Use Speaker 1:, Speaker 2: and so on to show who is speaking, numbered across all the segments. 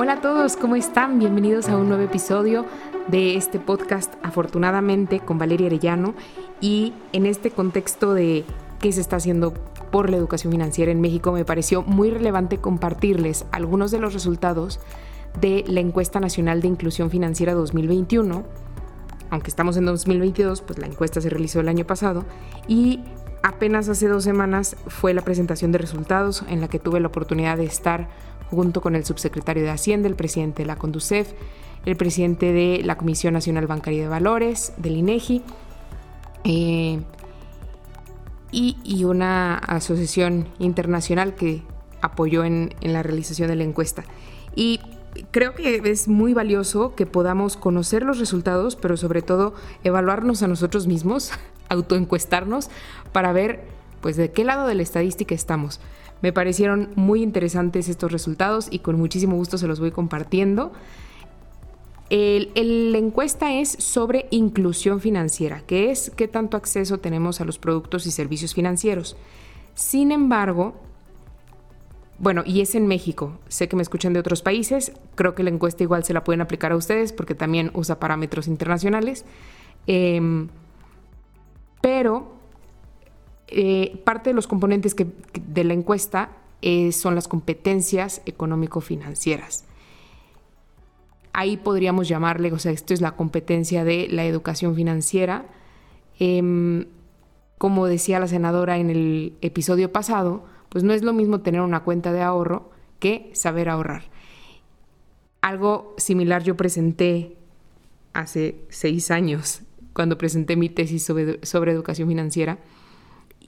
Speaker 1: Hola a todos, ¿cómo están? Bienvenidos a un nuevo episodio de este podcast Afortunadamente con Valeria Arellano y en este contexto de qué se está haciendo por la educación financiera en México me pareció muy relevante compartirles algunos de los resultados de la encuesta nacional de inclusión financiera 2021. Aunque estamos en 2022, pues la encuesta se realizó el año pasado y apenas hace dos semanas fue la presentación de resultados en la que tuve la oportunidad de estar junto con el subsecretario de Hacienda, el presidente de la Conducef, el presidente de la Comisión Nacional Bancaria de Valores, del INEGI, eh, y, una asociación internacional que apoyó en, en la realización de la encuesta. Y creo que es muy valioso que podamos conocer los resultados, pero sobre todo evaluarnos a nosotros mismos, autoencuestarnos para ver pues de qué lado de la estadística estamos. Me parecieron muy interesantes estos resultados y con muchísimo gusto se los voy compartiendo. la encuesta es sobre inclusión financiera, que es qué tanto acceso tenemos a los productos y servicios financieros. Sin embargo, bueno, y es en México. Sé que me escuchan de otros países. Creo que la encuesta igual se la pueden aplicar a ustedes porque también usa parámetros internacionales. Em, pero eh, parte de los componentes de la encuesta eh, son las competencias económico-financieras. Ahí podríamos llamarle, o sea, esto es la competencia de la educación financiera. Em, como decía la senadora en el episodio pasado, pues no es lo mismo tener una cuenta de ahorro que saber ahorrar. Algo similar yo presenté hace seis años, cuando presenté mi tesis sobre educación financiera,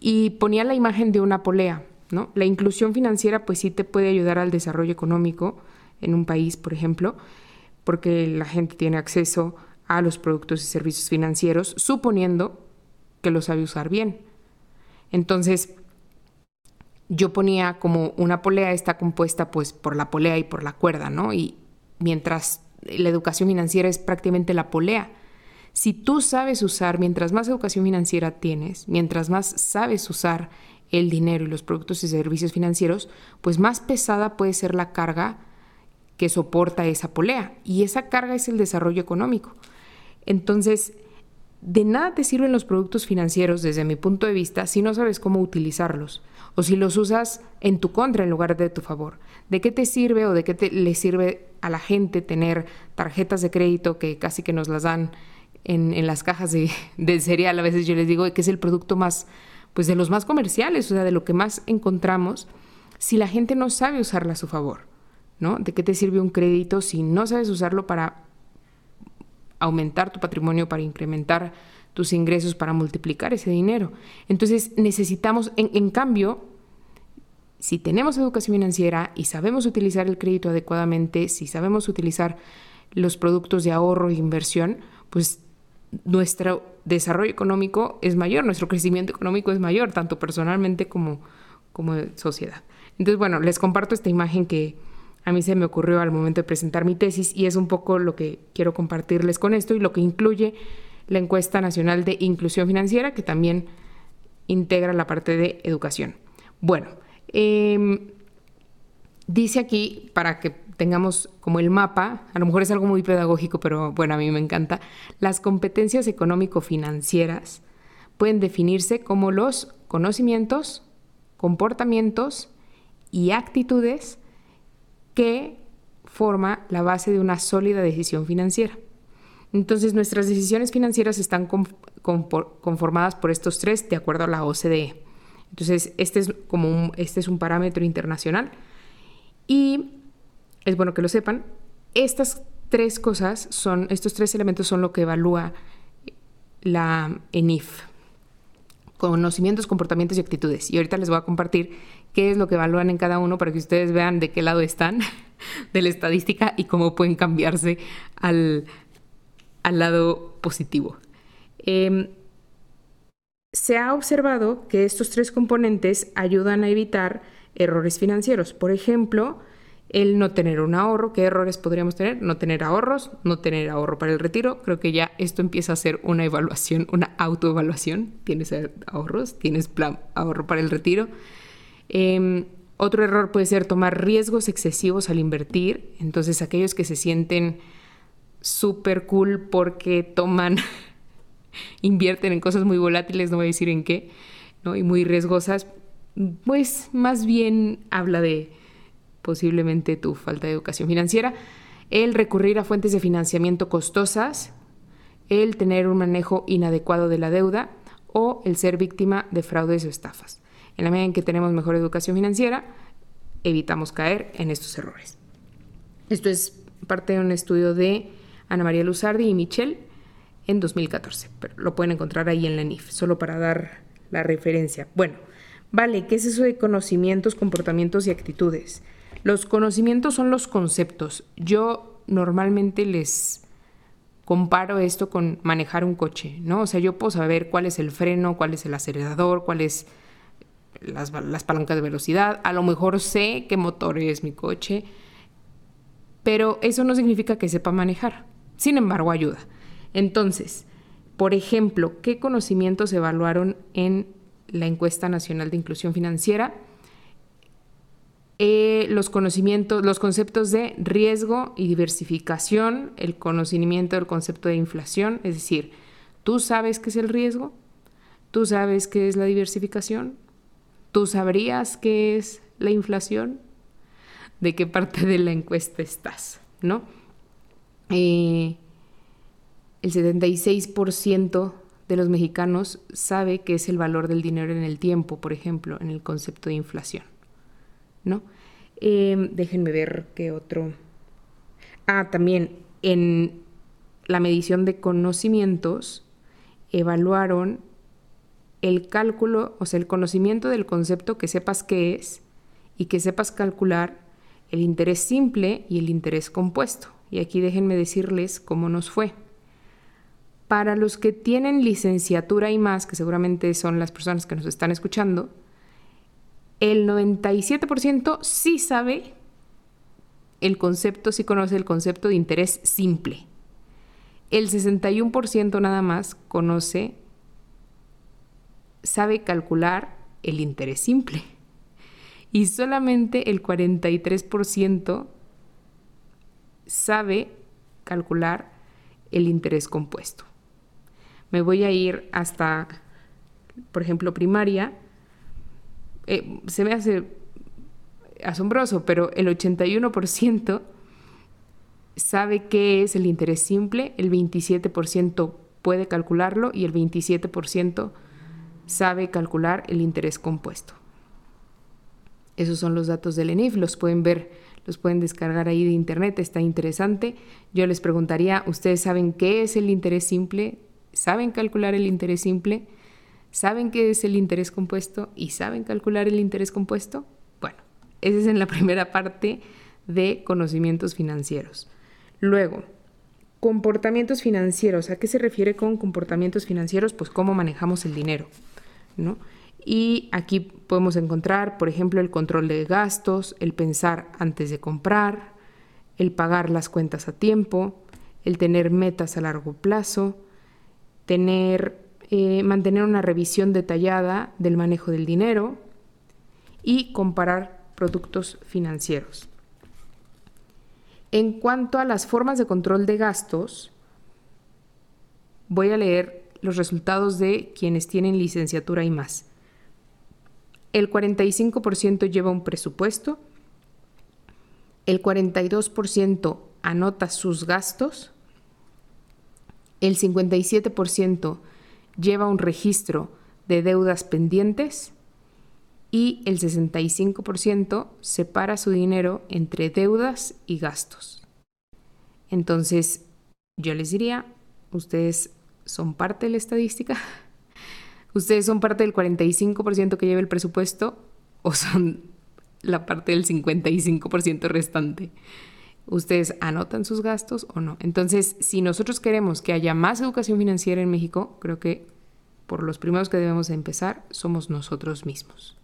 Speaker 1: y ponía la imagen de una polea. ¿no? La inclusión financiera pues sí te puede ayudar al desarrollo económico en un país, por ejemplo, porque la gente tiene acceso a los productos y servicios financieros, suponiendo que lo sabe usar bien. Entonces, yo ponía como una polea está compuesta pues por la polea y por la cuerda, ¿no? Y mientras la educación financiera es prácticamente la polea. Si tú sabes usar, mientras más educación financiera tienes, mientras más sabes usar el dinero y los productos y servicios financieros, pues más pesada puede ser la carga que soporta esa polea. Y esa carga es el desarrollo económico. Entonces, de nada te sirven los productos financieros desde mi punto de vista si no sabes cómo utilizarlos o si los usas en tu contra en lugar de tu favor. ¿De qué te sirve o de qué te, le sirve a la gente tener tarjetas de crédito que casi que nos las dan en, las cajas de, de, cereal? A veces yo les digo que es el producto más, pues de los más comerciales, o sea, de lo que más encontramos, si la gente no sabe usarla a su favor, ¿no? ¿De qué te sirve un crédito si no sabes usarlo para aumentar tu patrimonio, para incrementar tus ingresos, para multiplicar ese dinero. Entonces necesitamos, en, cambio, si tenemos educación financiera y sabemos utilizar el crédito adecuadamente, si sabemos utilizar los productos de ahorro e inversión, pues nuestro desarrollo económico es mayor, nuestro crecimiento económico es mayor, tanto personalmente como, como sociedad. Entonces, bueno, les comparto esta imagen que, a mí se me ocurrió al momento de presentar mi tesis y es un poco lo que quiero compartirles con esto y lo que incluye la encuesta nacional de inclusión financiera que también integra la parte de educación. Bueno, em, dice aquí, para que tengamos como el mapa, a lo mejor es algo muy pedagógico, pero bueno, a mí me encanta, las competencias económico-financieras pueden definirse como los conocimientos, comportamientos y actitudes que forma la base de una sólida decisión financiera. Entonces, nuestras decisiones financieras están conformadas por estos tres de acuerdo a la OCDE. Entonces, este es como un, este es un parámetro internacional y es bueno que lo sepan. Estas tres cosas son, estos tres elementos son lo que evalúa la ENIF. Conocimientos, comportamientos y actitudes. Y ahorita les voy a compartir qué es lo que evalúan en cada uno para que ustedes vean de qué lado están de la estadística y cómo pueden cambiarse al, al lado positivo. Em, se ha observado que estos tres componentes ayudan a evitar errores financieros. Por ejemplo, el no tener un ahorro. ¿Qué errores podríamos tener? No tener ahorros, no tener ahorro para el retiro. Creo que ya esto empieza a ser una evaluación, una autoevaluación. Tienes ahorros, tienes plan ahorro para el retiro. Em, Otro error puede ser tomar riesgos excesivos al invertir. Entonces aquellos que se sienten súper cool porque toman, invierten en cosas muy volátiles, no voy a decir en qué, ¿no? y muy riesgosas, pues más bien habla de posiblemente tu falta de educación financiera. El recurrir a fuentes de financiamiento costosas, el tener un manejo inadecuado de la deuda o el ser víctima de fraudes o estafas. En la medida en que tenemos mejor educación financiera, evitamos caer en estos errores. Esto es parte de un estudio de Ana María Luzardi y Michelle en 2014, pero lo pueden encontrar ahí en la NIF, solo para dar la referencia. Bueno, vale, ¿qué es eso de conocimientos, comportamientos y actitudes? Los conocimientos son los conceptos. Yo normalmente les comparo esto con manejar un coche, ¿no? O sea, yo puedo saber cuál es el freno, cuál es el acelerador, cuáles las, las palancas de velocidad, a lo mejor sé qué motor es mi coche, pero eso no significa que sepa manejar. Sin embargo, ayuda. Entonces, por ejemplo, ¿qué conocimientos evaluaron en la encuesta nacional de inclusión financiera? Eh, los conocimientos, los conceptos de riesgo y diversificación, el conocimiento del concepto de inflación, es decir, tú sabes qué es el riesgo, tú sabes qué es la diversificación, tú sabrías qué es la inflación, de qué parte de la encuesta estás, ¿no? Eh, el 76% de los mexicanos sabe qué es el valor del dinero en el tiempo, por ejemplo, en el concepto de inflación. ¿No? Em, déjenme ver qué otro. Ah, también en la medición de conocimientos evaluaron el cálculo, o sea, el conocimiento del concepto que sepas qué es y que sepas calcular el interés simple y el interés compuesto. Y aquí déjenme decirles cómo nos fue. Para los que tienen licenciatura y más, que seguramente son las personas que nos están escuchando, el 97% sí sabe el concepto, sí conoce el concepto de interés simple. El 61% nada más conoce, sabe calcular el interés simple. Y solamente el 43% sabe calcular el interés compuesto. Me voy a ir hasta, por ejemplo, primaria eh, se me hace asombroso, pero el 81% sabe qué es el interés simple, el 27% puede calcularlo y el 27% sabe calcular el interés compuesto. Esos son los datos del ENIF, los pueden ver, los pueden descargar ahí de internet, está interesante. Yo les preguntaría, ¿ustedes saben qué es el interés simple? ¿Saben calcular el interés simple? ¿Saben qué es el interés compuesto y saben calcular el interés compuesto? Bueno, esa es en la primera parte de conocimientos financieros. Luego, comportamientos financieros. ¿A qué se refiere con comportamientos financieros? Pues cómo manejamos el dinero, ¿no? Y aquí podemos encontrar, por ejemplo, el control de gastos, el pensar antes de comprar, el pagar las cuentas a tiempo, el tener metas a largo plazo, tener eh, mantener una revisión detallada del manejo del dinero y comparar productos financieros. En cuanto a las formas de control de gastos, voy a leer los resultados de quienes tienen licenciatura y más. El 45% lleva un presupuesto, el 42% anota sus gastos, el 57% lleva un registro de deudas pendientes y el 65% separa su dinero entre deudas y gastos. Entonces, yo les diría, ustedes son parte de la estadística, ustedes son parte del 45% que lleva el presupuesto o son la parte del 55% restante ustedes anotan sus gastos o no. Entonces, si nosotros queremos que haya más educación financiera en México, creo que por los primeros que debemos empezar somos nosotros mismos.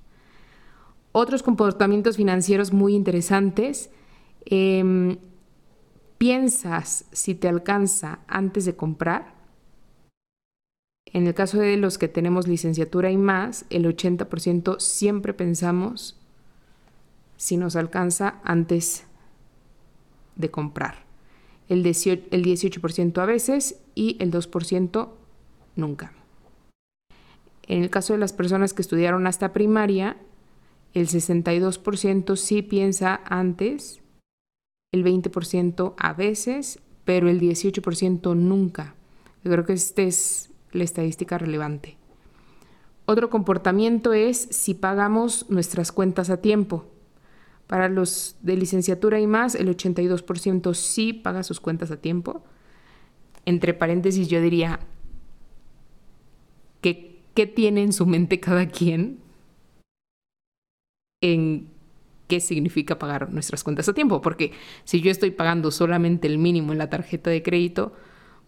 Speaker 1: Otros comportamientos financieros muy interesantes. Em, ¿Piensas si te alcanza antes de comprar? En el caso de los que tenemos licenciatura y más, el 80% siempre pensamos si nos alcanza antes de comprar. El 18%, a veces y el 2% nunca. En el caso de las personas que estudiaron hasta primaria, el 62% sí piensa antes, el 20% a veces, pero el 18% nunca. Yo creo que esta es la estadística relevante. Otro comportamiento es si pagamos nuestras cuentas a tiempo. Para los de licenciatura y más, el 82% sí paga sus cuentas a tiempo. Entre paréntesis, yo diría que qué tiene en su mente cada quien en qué significa pagar nuestras cuentas a tiempo. Porque si yo estoy pagando solamente el mínimo en la tarjeta de crédito,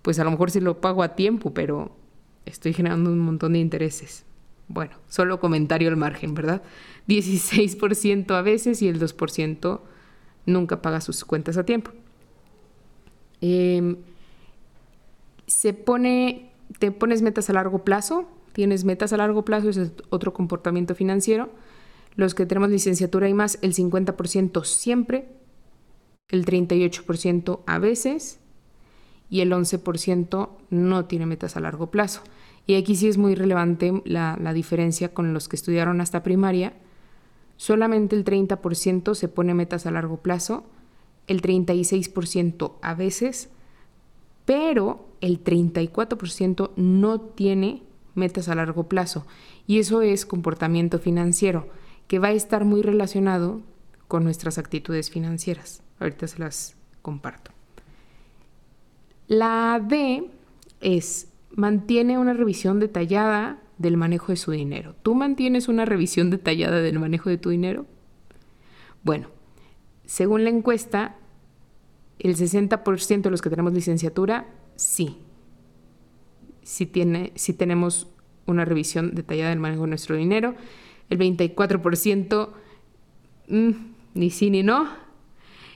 Speaker 1: pues a lo mejor sí lo pago a tiempo, pero estoy generando un montón de intereses. Bueno, solo comentario al margen, ¿verdad? 16% a veces y el 2% nunca paga sus cuentas a tiempo. Em, se pone, te pones metas a largo plazo, tienes metas a largo plazo, ese es otro comportamiento financiero. Los que tenemos licenciatura y más, el 50% siempre, el 38% a veces y el 11% no tiene metas a largo plazo. Y aquí sí es muy relevante la, diferencia con los que estudiaron hasta primaria. Solamente el 30% se pone metas a largo plazo, el 36% a veces, pero el 34% no tiene metas a largo plazo. Y eso es comportamiento financiero, que va a estar muy relacionado con nuestras actitudes financieras. Ahorita se las comparto. La D es mantiene una revisión detallada del manejo de su dinero. ¿Tú mantienes una revisión detallada del manejo de tu dinero? Bueno, según la encuesta, el 60% de los que tenemos licenciatura, sí. Sí, tiene, tenemos una revisión detallada del manejo de nuestro dinero. El 24%, mm, ni sí ni no.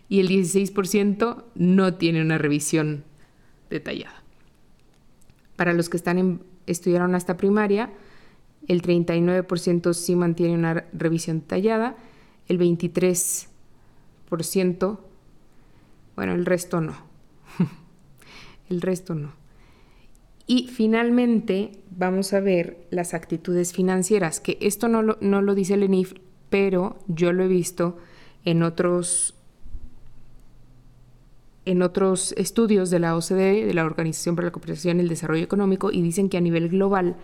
Speaker 1: Y el 16% no tiene una revisión detallada. Para los que están en, estudiaron hasta primaria, el 39% sí mantiene una revisión detallada, el 23%, bueno, el resto no. el resto no. Y finalmente vamos a ver las actitudes financieras, que esto no lo, no lo dice el ENIF, pero yo lo he visto en otros en otros estudios de la OCDE, de la Organización para la Cooperación y el Desarrollo Económico, y dicen que a nivel global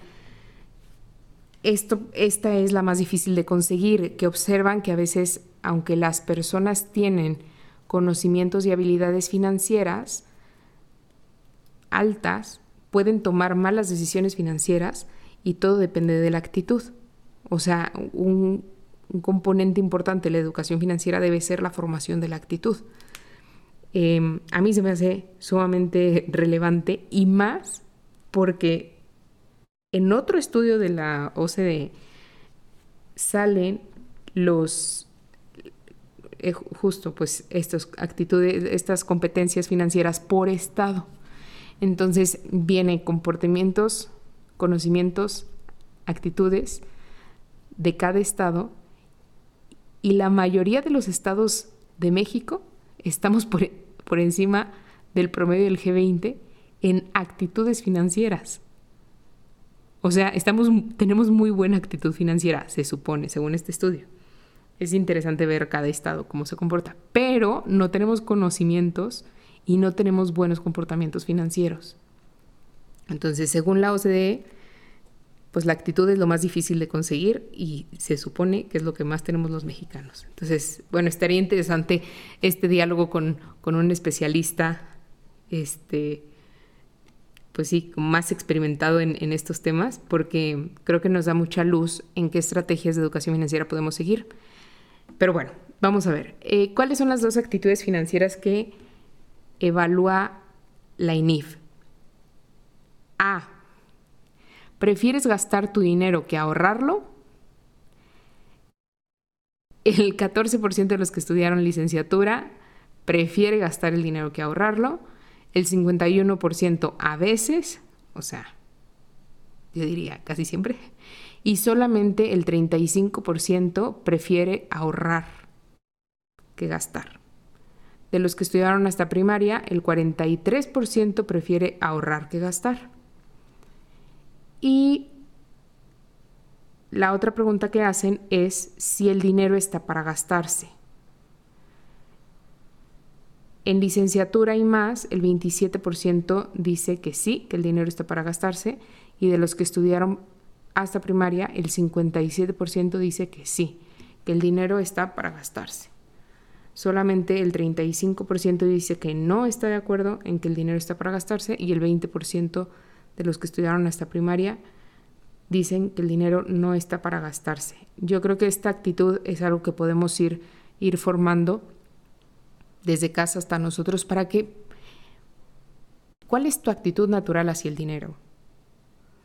Speaker 1: esto, esta es la más difícil de conseguir, que observan que a veces, aunque las personas tienen conocimientos y habilidades financieras altas, pueden tomar malas decisiones financieras y todo depende de la actitud. O sea, un, un componente importante de la educación financiera debe ser la formación de la actitud. Em, a mí se me hace sumamente relevante y más porque en otro estudio de la OCDE salen los eh, justo pues estas actitudes, estas competencias financieras por estado. Entonces vienen comportamientos, conocimientos, actitudes de cada estado y la mayoría de los estados de México estamos por, por encima del promedio del G20 en actitudes financieras. O sea, estamos, tenemos muy buena actitud financiera, se supone, según este estudio. Es interesante ver cada estado cómo se comporta, pero no tenemos conocimientos y no tenemos buenos comportamientos financieros. Entonces, según la OCDE, pues la actitud es lo más difícil de conseguir y se supone que es lo que más tenemos los mexicanos. Entonces, bueno, estaría interesante este diálogo con, un especialista, este, pues sí, más experimentado en, estos temas, porque creo que nos da mucha luz en qué estrategias de educación financiera podemos seguir. Pero bueno, vamos a ver, eh, ¿cuáles son las dos actitudes financieras que evalúa la INIF? A ¿Prefieres gastar tu dinero que ahorrarlo? El 14% de los que estudiaron licenciatura prefiere gastar el dinero que ahorrarlo. El 51% a veces, o sea, yo diría casi siempre. Y solamente el 35% prefiere ahorrar que gastar. De los que estudiaron hasta primaria, el 43% prefiere ahorrar que gastar. Y la otra pregunta que hacen es si el dinero está para gastarse. En licenciatura y más, el 27% dice que sí, que el dinero está para gastarse, y de los que estudiaron hasta primaria, el 57% dice que sí, que el dinero está para gastarse. Solamente el 35% dice que no está de acuerdo en que el dinero está para gastarse y el 20% de los que estudiaron hasta primaria dicen que el dinero no está para gastarse. Yo creo que esta actitud es algo que podemos ir, ir formando desde casa hasta nosotros para que... ¿Cuál es tu actitud natural hacia el dinero?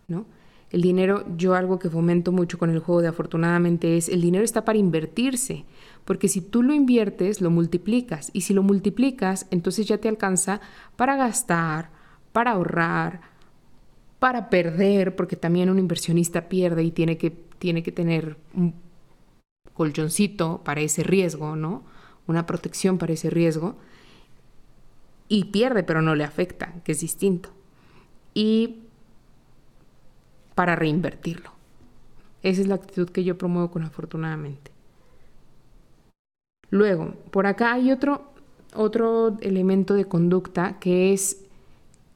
Speaker 1: ¿No? El dinero, yo algo que fomento mucho con el juego de afortunadamente es, el dinero está para invertirse, porque si tú lo inviertes, lo multiplicas, y si lo multiplicas, entonces ya te alcanza para gastar, para ahorrar, para perder, porque también un inversionista pierde y tiene que, tiene que tener un colchoncito para ese riesgo, ¿no? Una protección para ese riesgo. Y pierde, pero no le afecta, que es distinto. Y para reinvertirlo. Esa es la actitud que yo promuevo con afortunadamente. Luego, por acá hay otro, otro elemento de conducta que es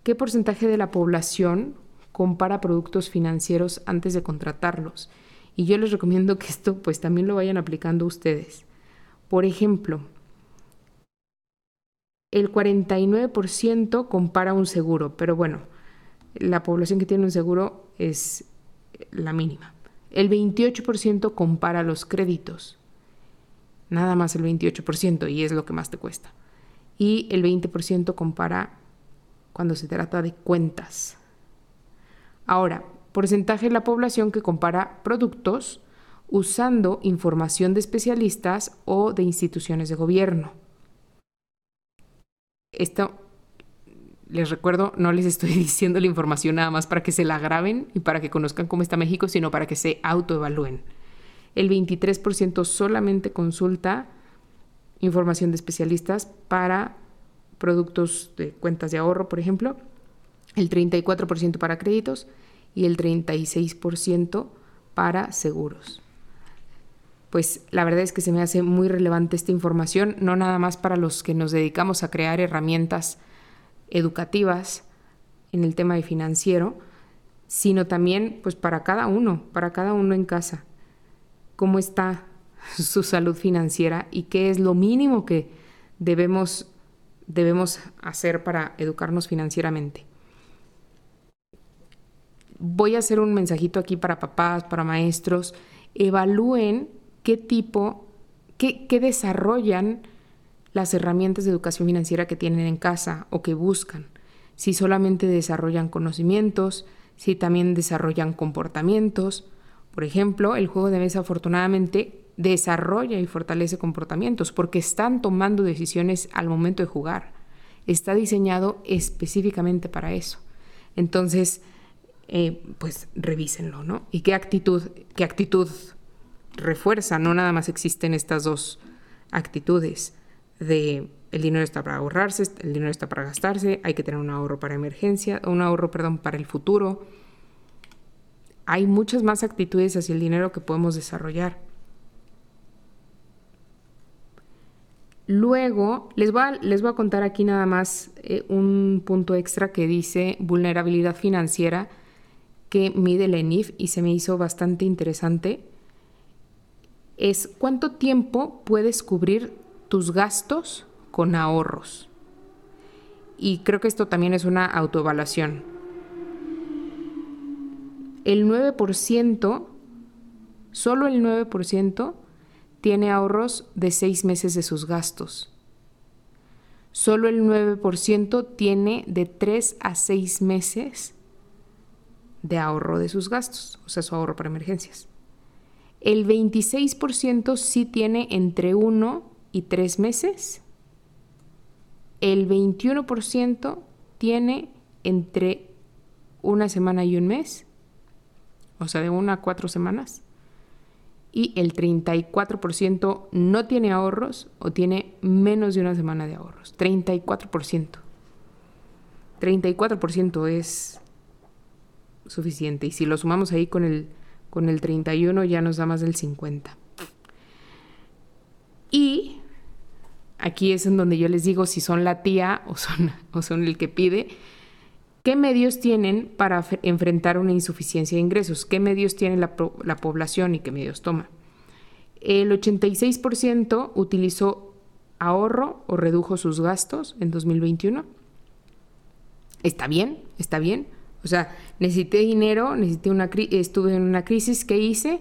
Speaker 1: qué porcentaje de la población compara productos financieros antes de contratarlos. Y yo les recomiendo que esto pues también lo vayan aplicando ustedes. Por ejemplo, el 49% compara un seguro, pero bueno, la población que tiene un seguro es la mínima. El 28% compara los créditos, nada más el 28%, y es lo que más te cuesta. Y el 20% compara cuando se trata de cuentas. Ahora, porcentaje de la población que compara productos usando información de especialistas o de instituciones de gobierno. Esto, les recuerdo, no les estoy diciendo la información nada más para que se la graben y para que conozcan cómo está México, sino para que se autoevalúen. El 23% solamente consulta información de especialistas para productos de cuentas de ahorro, por ejemplo el 34% para créditos y el 36% para seguros. Pues la verdad es que se me hace muy relevante esta información, no nada más para los que nos dedicamos a crear herramientas educativas en el tema de financiero, sino también pues para cada uno, para cada uno en casa. ¿Cómo está su salud financiera y qué es lo mínimo que debemos debemos hacer para educarnos financieramente? Voy a hacer un mensajito aquí para papás, para maestros, evalúen qué tipo, qué, desarrollan las herramientas de educación financiera que tienen en casa o que buscan. Si solamente desarrollan conocimientos, si también desarrollan comportamientos. Por ejemplo, el juego de mesa afortunadamente desarrolla y fortalece comportamientos porque están tomando decisiones al momento de jugar. Está diseñado específicamente para eso. Entonces, eh, pues revísenlo, ¿no? Y qué actitud, qué actitud refuerza, no nada más existen estas dos actitudes de el dinero está para ahorrarse, el dinero está para gastarse, hay que tener un ahorro para emergencia, un ahorro, perdón, para el futuro. Hay muchas más actitudes hacia el dinero que podemos desarrollar. Luego, les voy a, les voy a contar aquí nada más eh, un punto extra que dice vulnerabilidad financiera que mide el ENIF y se me hizo bastante interesante es cuánto tiempo puedes cubrir tus gastos con ahorros. Y creo que esto también es una autoevaluación. El 9%, solo el 9% tiene ahorros de seis meses de sus gastos. Solo el 9% tiene de 3 a 6 meses de ahorro de sus gastos, o sea, su ahorro para emergencias. El 26% sí tiene entre 1 y 3 meses. El 21% tiene entre una semana y un mes, o sea, de una a cuatro semanas. y el 34% no tiene ahorros o tiene menos de una semana de ahorros. 34%. 34% es suficiente y si lo sumamos ahí con el, con el 31 ya nos da más del 50%. Y aquí es en donde yo les digo si son la tía o son, o son el que pide. ¿Qué medios tienen para enfrentar una insuficiencia de ingresos? ¿Qué medios tiene la, la población y qué medios toma? El 86% utilizó ahorro o redujo sus gastos en 2021. Está bien, está bien. O sea, necesité dinero, necesité una estuve en una crisis, ¿qué hice?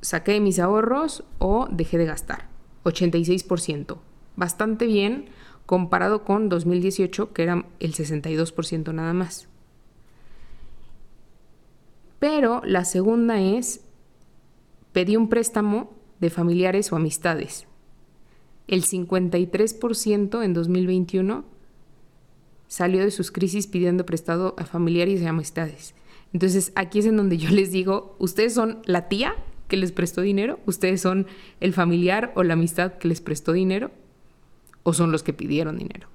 Speaker 1: Saqué mis ahorros o dejé de gastar. 86%. Bastante bien comparado con 2018, que era el 62% nada más. Pero la segunda es, pedí un préstamo de familiares o amistades. El 53% en 2021 salió de sus crisis pidiendo prestado a familiares y amistades. Entonces aquí es en donde yo les digo, ustedes son la tía que les prestó dinero, ustedes son el familiar o la amistad que les prestó dinero o son los que pidieron dinero.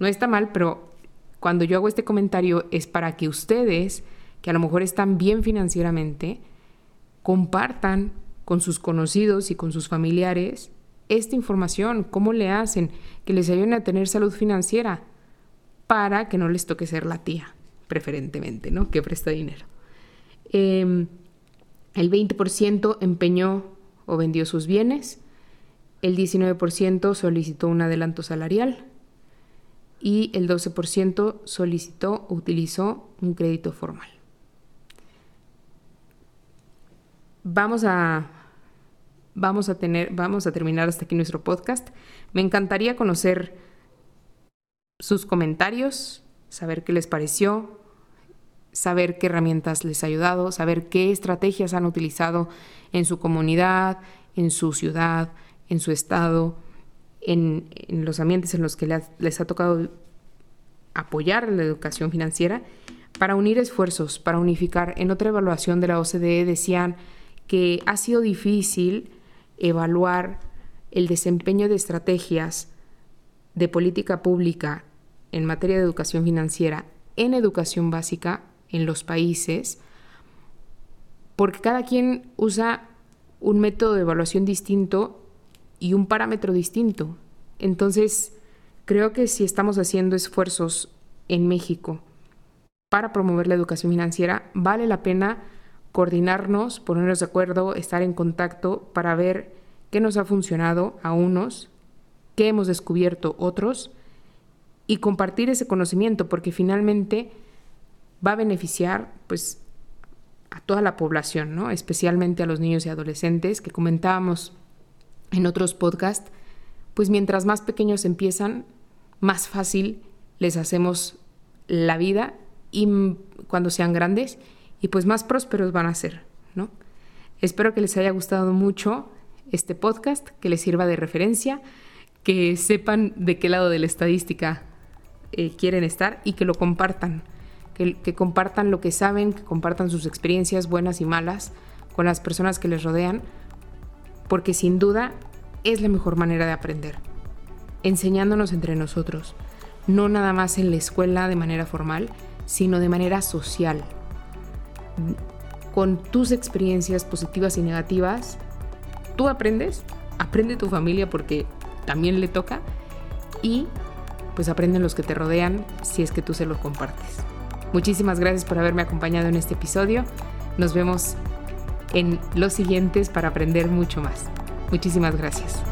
Speaker 1: No está mal, pero cuando yo hago este comentario es para que ustedes, que a lo mejor están bien financieramente, compartan con sus conocidos y con sus familiares esta información, cómo le hacen, que les ayuden a tener salud financiera, para que no les toque ser la tía, preferentemente, ¿no? Que presta dinero. Em, el 20% empeñó o vendió sus bienes, el 19% solicitó un adelanto salarial y el 12% solicitó o utilizó un crédito formal. Vamos a, vamos a, tener, vamos a terminar hasta aquí nuestro podcast. Me encantaría conocer sus comentarios, saber qué les pareció, saber qué herramientas les ha ayudado, saber qué estrategias han utilizado en su comunidad, en su ciudad, en su estado, en, los ambientes en los que les, ha tocado apoyar la educación financiera, para unir esfuerzos, para unificar. En otra evaluación de la OCDE decían que ha sido difícil evaluar el desempeño de estrategias de política pública en materia de educación financiera en educación básica en los países, porque cada quien usa un método de evaluación distinto y un parámetro distinto. Entonces, creo que si estamos haciendo esfuerzos en México para promover la educación financiera, vale la pena coordinarnos, ponernos de acuerdo, estar en contacto para ver qué nos ha funcionado a unos, qué hemos descubierto otros y compartir ese conocimiento porque finalmente va a beneficiar pues a toda la población, ¿no? Especialmente a los niños y adolescentes que comentábamos en otros podcasts, pues mientras más pequeños empiezan, más fácil les hacemos la vida y cuando sean grandes y pues más prósperos van a ser, ¿no? Espero que les haya gustado mucho este podcast, que les sirva de referencia, que sepan de qué lado de la estadística eh, quieren estar y que lo compartan, que, que compartan lo que saben, que compartan sus experiencias buenas y malas con las personas que les rodean, porque sin duda es la mejor manera de aprender, enseñándonos entre nosotros, no nada más en la escuela de manera formal, sino de manera social. Con tus experiencias positivas y negativas, tú aprendes, aprende tu familia porque también le toca y pues aprenden los que te rodean si es que tú se lo compartes. Muchísimas gracias por haberme acompañado en este episodio. Nos vemos en los siguientes para aprender mucho más. Muchísimas gracias.